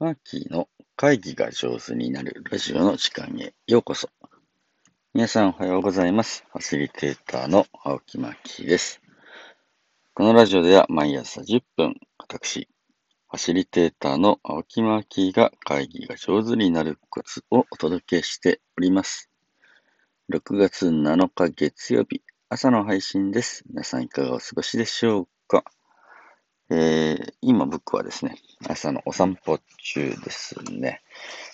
マーキーの会議が上手になるラジオの時間へようこそ。皆さんおはようございます。ファシリテーターの青木マーキーです。このラジオでは毎朝10分、私、ファシリテーターの青木マーキーが会議が上手になるコツをお届けしております。6月7日月曜日、朝の配信です。皆さんいかがお過ごしでしょうか？えー、今僕はですね、朝のお散歩中ですね。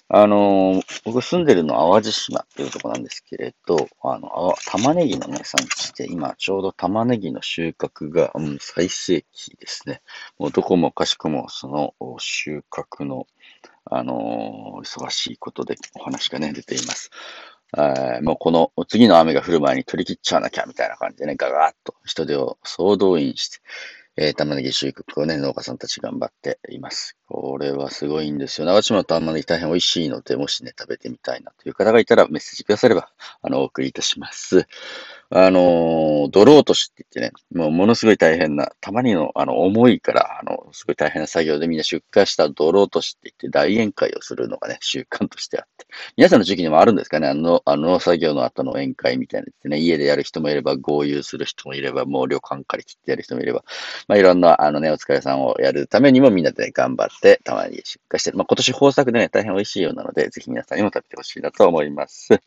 あのー僕住んでるの淡路島っていうとこなんですけれど、あの、あ玉ねぎのね、産地で、今ちょうど玉ねぎの収穫が、うん、最盛期ですね。もうどこもかしこもその収穫の、あのー忙しいことでお話がね、出ています。えもうこの次の雨が降る前に取り切っちゃわなきゃみたいな感じでね、ガガーッと人手を総動員して、えー玉ねぎ収穫をね、農家さんたち頑張っています。これはすごいんですよ。長島の玉ねぎ大変美味しいので、もしね、食べてみたいなという方がいたらメッセージくだされば、あの、お送りいたします。あのー、泥落としって言ってね、もうものすごい大変な、たまにの、あの、重いから、あの、すごい大変な作業でみんな出荷した泥落としって言って大宴会をするのがね、習慣としてあって。皆さんの時期にもあるんですかね？あの、あの作業の後の宴会みたいなやつね、家でやる人もいれば、合流する人もいれば、もう旅館借り切ってやる人もいれば、まあ、いろんな、あのね、お疲れさんをやるためにもみんなで、ね、頑張って、たまに出荷して。まあ、今年豊作でね、大変美味しいようなので、ぜひ皆さんにも食べてほしいなと思います。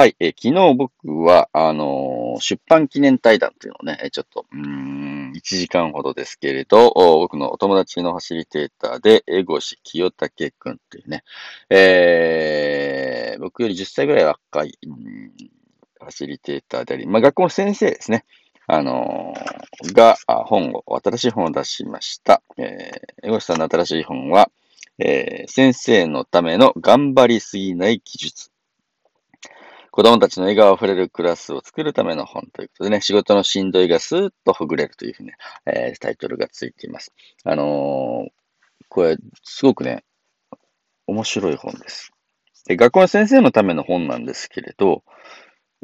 はい、えー昨日僕は、あのー出版記念対談っていうのをね、ちょっと、うん、1時間ほどですけれど、僕のお友達のファシリテーターで、江越清武くんっていうね、えー僕より10歳ぐらい若い、うんファシリテーターであり、まあ、学校の先生ですね。あのーが、本を、新しい本を出しました。えー、江越さんの新しい本は、えー先生のための頑張りすぎない技術。子供たちの笑顔あふれるクラスを作るための本ということでね、仕事のしんどいがスーッとほぐれるというふうにね、えータイトルがついています。あのーこれ、すごくね、面白い本です。で、学校の先生のための本なんですけれど、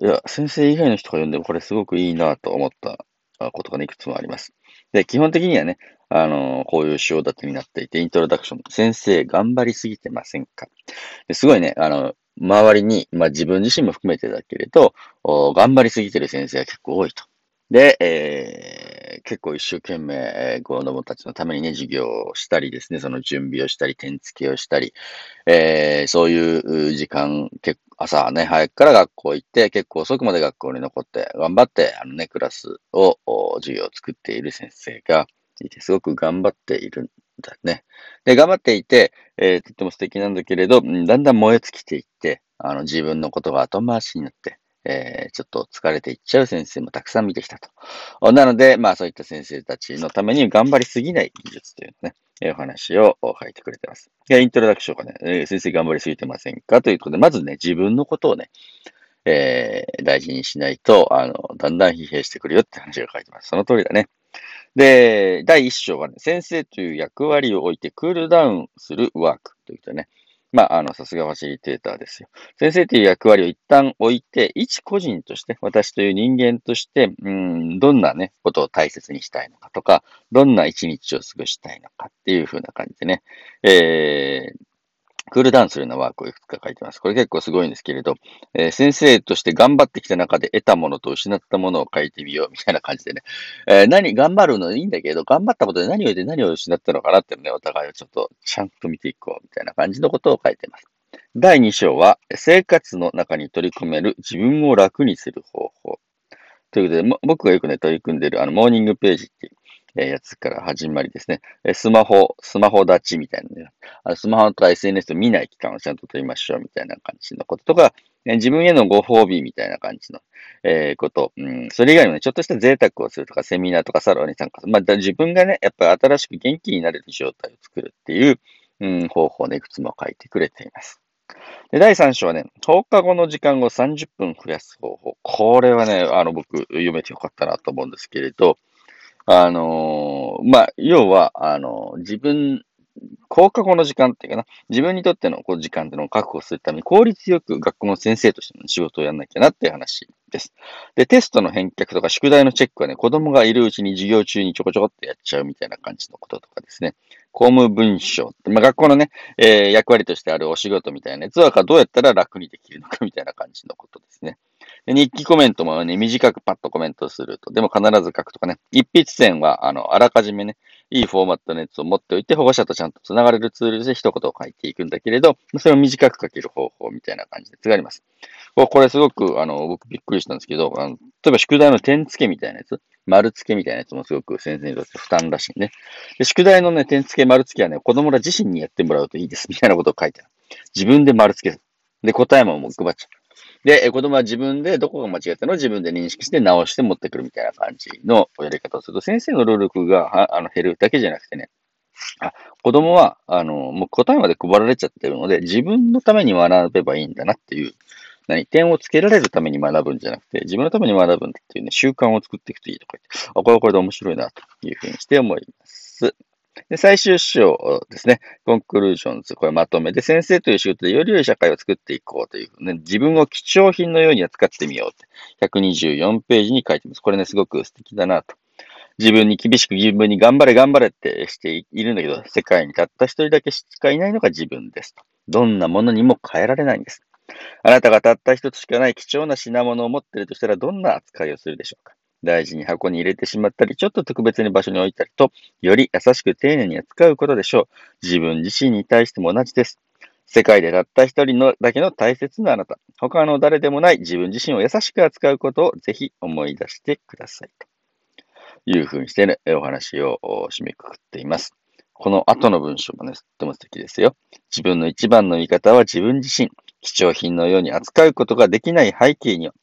いや、先生以外の人が読んでもこれすごくいいなと思ったことがね、いくつもあります。で、基本的にはね、あのーこういう章立てになっていて、イントロダクション、先生頑張りすぎてませんか？ですごいね、あの、周りに、まあ自分自身も含めてだけれど、頑張りすぎてる先生が結構多いと。で、えー結構一生懸命、えー子供たちのためにね、授業をしたりですね、その準備をしたり、点付けをしたり、えーそういう時間、結朝ね、早くから学校行って、結構遅くまで学校に残って、頑張って、あのね、クラスを、授業を作っている先生がいて、すごく頑張っているだね。で、頑張っていて、えーとっても素敵なんだけれど、だんだん燃え尽きていって、あの、自分のことが後回しになって、えーちょっと疲れていっちゃう先生もたくさん見てきたと。なので、まあそういった先生たちのために頑張りすぎない技術というね、えーお話を書いてくれてます。で、イントロダクションがね、えー先生頑張りすぎてませんか？ということで、まずね、自分のことをね、えー大事にしないと、あの、だんだん疲弊してくるよって話が書いてます。その通りだね。で、第1章はね、先生という役割を置いてクールダウンするワークということね。まあ、あの、さすがファシリテーターですよ。先生という役割を一旦置いて、一個人として、私という人間として、うん、どんなね、ことを大切にしたいのかとか、どんな一日を過ごしたいのかっていう風な感じでね、えー、クールダウンするようなワークをいくつか書いてます。これ結構すごいんですけれど、えー先生として頑張ってきた中で得たものと失ったものを書いてみようみたいな感じでね、えー何、頑張るのいいんだけど、頑張ったことで何を得て何を失ったのかなってね、お互いをちょっとちゃんと見ていこうみたいな感じのことを書いてます。第2章は、生活の中に取り込める自分を楽にする方法。ということで、僕がよくね、取り組んでいる、あの、モーニングページっていう、えやつから始まりですね。えスマホ、スマホ立ちみたいなね。あスマホとか SNS を見ない期間をちゃんと取りましょうみたいな感じのこととか、自分へのご褒美みたいな感じの、えーこと、うん。それ以外にもね、ちょっとした贅沢をするとか、セミナーとかサロンに参加する。まあ、自分がね、やっぱり新しく元気になれる状態を作るっていう、うん、方法ね、いくつも書いてくれています。で、第3章はね、放課後の時間を30分増やす方法。これはね、あの、僕、読めてよかったなと思うんですけれど、あのーまあ、要は、あの自分、放課後の時間っていうかな、自分にとってのこう時間っていうのを確保するために効率よく学校の先生としての仕事をやんなきゃなっていう話。です。で、テストの返却とか宿題のチェックはね、子供がいるうちに授業中にちょこちょこってやっちゃうみたいな感じのこととかですね。公務文書、まあ、学校のね、えー、役割としてあるお仕事みたいなやつはどうやったら楽にできるのかみたいな感じのことですね。で日記コメントもね、短くパッとコメントすると。でも必ず書くとかね。一筆線は、あの、あらかじめね、いいフォーマットのやつを持っておいて、保護者とちゃんと繋がれるツールで一言を書いていくんだけれど、それを短く書ける方法みたいな感じでがります。これすごく、あの、僕びっくりしたんですけど、あの例えば宿題の点付けみたいなやつ、丸付けみたいなやつもすごく先生にとって負担らしいね。で宿題のね、点付け、丸付けはね、子供ら自身にやってもらうといいです、みたいなことを書いてある。自分で丸付けで、答えももう配っちゃう。で、子供は自分でどこが間違ったのを自分で認識して直して持ってくるみたいな感じのやり方をすると、先生の労力があの減るだけじゃなくてね、あ子供は、あの、もう答えまで配られちゃってるので、自分のために学べばいいんだなっていう、何点をつけられるために学ぶんじゃなくて、自分のために学ぶんだっていうね、習慣を作っていくといいとか言って、あ、これはこれで面白いなというふうにして思います。で、最終章ですね。コンクルージョンズ、これまとめで、先生という仕事でより良い社会を作っていこうという、ね、自分を貴重品のように扱ってみようって、124ページに書いてます。これね、すごく素敵だなと。自分に厳しく自分に頑張れ頑張れってしているんだけど、世界にたった一人だけしかいないのが自分ですと。どんなものにも変えられないんです。あなたがたった一つしかない貴重な品物を持っているとしたら、どんな扱いをするでしょうか大事に箱に入れてしまったり、ちょっと特別に場所に置いたりと、より優しく丁寧に扱うことでしょう。自分自身に対しても同じです。世界でたった一人のだけの大切なあなた。他の誰でもない自分自身を優しく扱うことをぜひ思い出してください。というふうにしてね、お話を締めくくっています。この後の文章もね、とても素敵ですよ。自分の一番の味方は自分自身。貴重品のように扱うことができない背景には、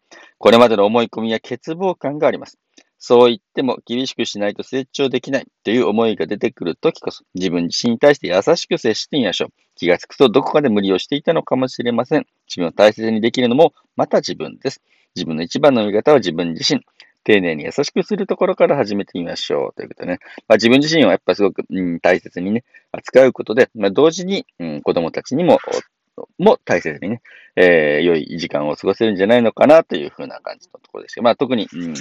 これまでの思い込みや欠乏感があります。そう言っても厳しくしないと成長できないという思いが出てくるときこそ、自分自身に対して優しく接してみましょう。気がつくとどこかで無理をしていたのかもしれません。自分を大切にできるのもまた自分です。自分の一番の味方は自分自身。丁寧に優しくするところから始めてみましょう。ということね。まあ、自分自身はやっぱすごく、うん、大切にね、扱うことで、まあ、同時に、うん、子供たちにもも大切にね、えー、良い時間を過ごせるんじゃないのかなというふうな感じのところですけど、まあ特に、うん、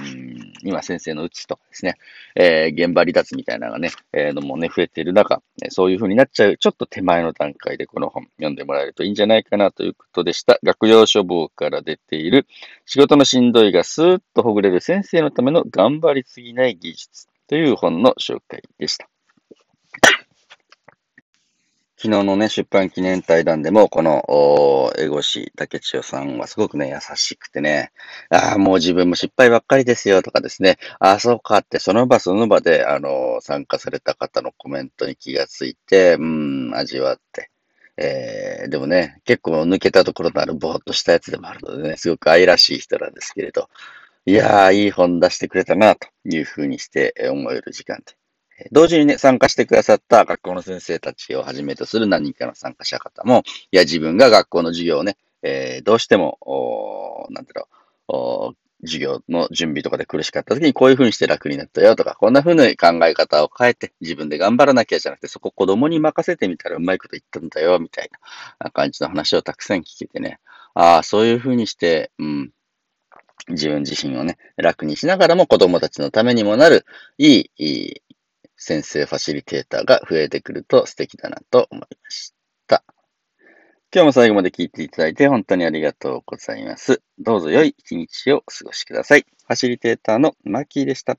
今先生のうちとかですね、えー、現場離脱みたいなのがね、えー、のもね、増えている中、そういうふうになっちゃう、ちょっと手前の段階でこの本読んでもらえるといいんじゃないかなということでした。学用書房から出ている、仕事のしんどいがスーッとほぐれる先生のための頑張りすぎない技術という本の紹介でした。昨日のね、出版記念対談でも、この、エゴシ竹千代さんはすごくね、優しくてね、ああ、もう自分も失敗ばっかりですよとかですね、ああ、そうかって、その場その場で、あの、参加された方のコメントに気がついて、うん、味わって、えー、でもね、結構抜けたところのあるぼーっとしたやつでもあるのでね、すごく愛らしい人なんですけれど、いやー、いい本出してくれたな、というふうにして思える時間で。同時にね、参加してくださった学校の先生たちをはじめとする何人かの参加者方も、いや、自分が学校の授業をね、えー、どうしても、おなんていうの、授業の準備とかで苦しかった時にこういう風にして楽になったよとか、こんな風に考え方を変えて自分で頑張らなきゃじゃなくて、そこ子供に任せてみたらうまいこと言ったんだよ、みたいな感じの話をたくさん聞けてね。ああ、そういう風にして、うん、自分自身をね、楽にしながらも子供たちのためにもなる、いい、いい先生ファシリテーターが増えてくると素敵だなと思いました。今日も最後まで聞いていただいて本当にありがとうございます。どうぞ良い一日をお過ごしください。ファシリテーターのマーキーでした。